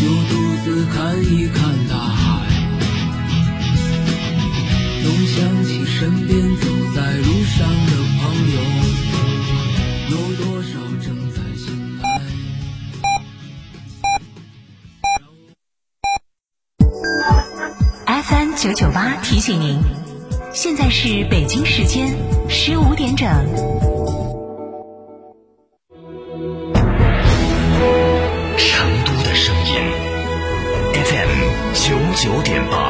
就独自看一看大海，总想起身边走在路上的朋友，有多少正在醒来。FM 九九八提醒您，现在是北京时间十五点整。九点八，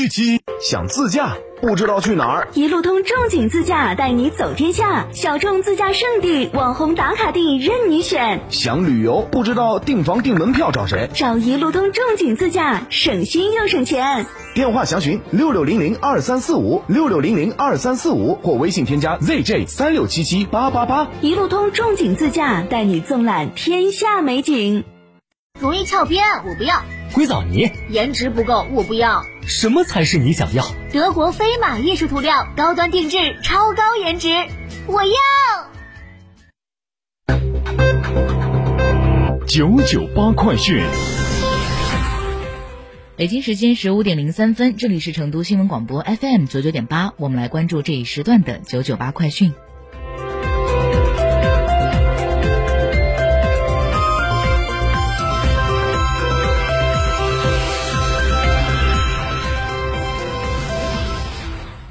七。想自驾不知道去哪儿？一路通正经自驾带你走天下，小众自驾圣地、网红打卡地任你选。想旅游不知道订房订门票找谁？找一路通正经自驾，省心又省钱。电话详询六六零零二三四五六六零零二三四五或微信添加 zj 三六七七八八八。一路通正经自驾带你纵览天下美景。容易翘边，我不要；硅藻泥，颜值不够，我不要。什么才是你想要？德国飞马艺术涂料，高端定制，超高颜值，我要。九九八快讯。北京时间十五点零三分，这里是成都新闻广播 FM 九九点八，我们来关注这一时段的九九八快讯。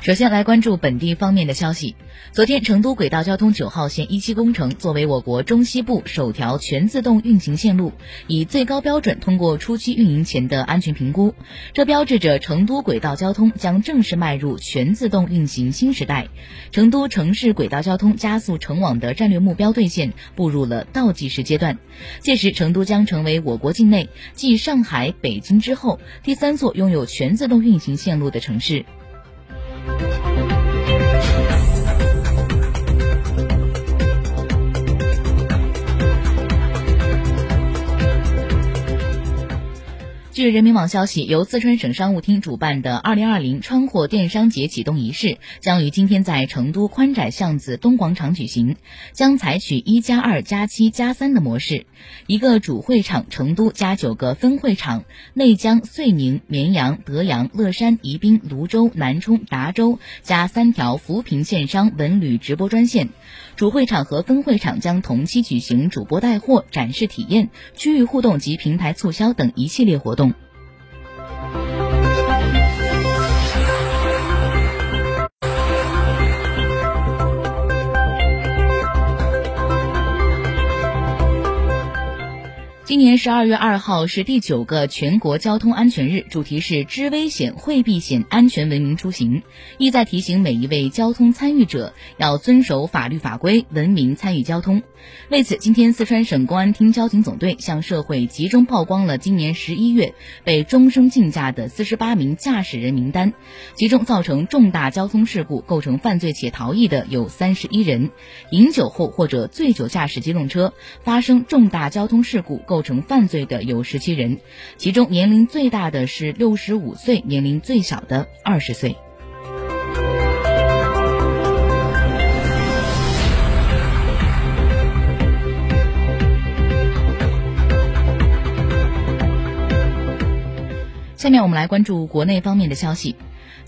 首先来关注本地方面的消息。昨天，成都轨道交通九号线一期工程作为我国中西部首条全自动运行线路，以最高标准通过初期运营前的安全评估。这标志着成都轨道交通将正式迈入全自动运行新时代，成都城市轨道交通加速成网的战略目标兑现步入了倒计时阶段。届时，成都将成为我国境内继上海、北京之后第三座拥有全自动运行线路的城市。据人民网消息，由四川省商务厅主办的2020川货电商节启动仪式将于今天在成都宽窄巷子东广场举行，将采取一加二加七加三的模式，一个主会场成都加九个分会场，内江、遂宁、绵阳、德阳、乐山、宜宾、泸州、南充、达州加三条扶贫线商文旅直播专线。主会场和分会场将同期举行主播带货、展示体验、区域互动及平台促销等一系列活动。今年十二月二号是第九个全国交通安全日，主题是知危险、会避险、安全文明出行，意在提醒每一位交通参与者要遵守法律法规，文明参与交通。为此，今天四川省公安厅交警总队向社会集中曝光了今年十一月被终生禁驾的四十八名驾驶人名单，其中造成重大交通事故、构成犯罪且逃逸的有三十一人，饮酒后或者醉酒驾驶机动车发生重大交通事故构。构成犯罪的有十七人，其中年龄最大的是六十五岁，年龄最小的二十岁。下面我们来关注国内方面的消息。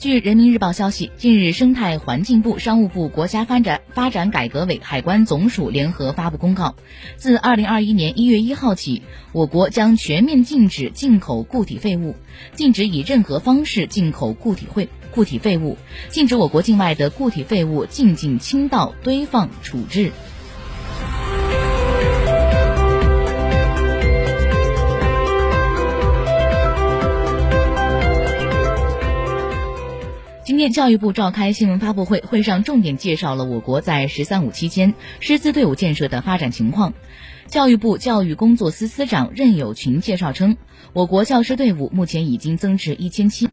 据人民日报消息，近日，生态环境部、商务部、国家发展发展改革委、海关总署联合发布公告，自二零二一年一月一号起，我国将全面禁止进口固体废物，禁止以任何方式进口固体废固体废物，禁止我国境外的固体废物进境倾倒、堆放、处置。教育部召开新闻发布会，会上重点介绍了我国在“十三五”期间师资队伍建设的发展情况。教育部教育工作司司长任友群介绍称，我国教师队伍目前已经增至一千七。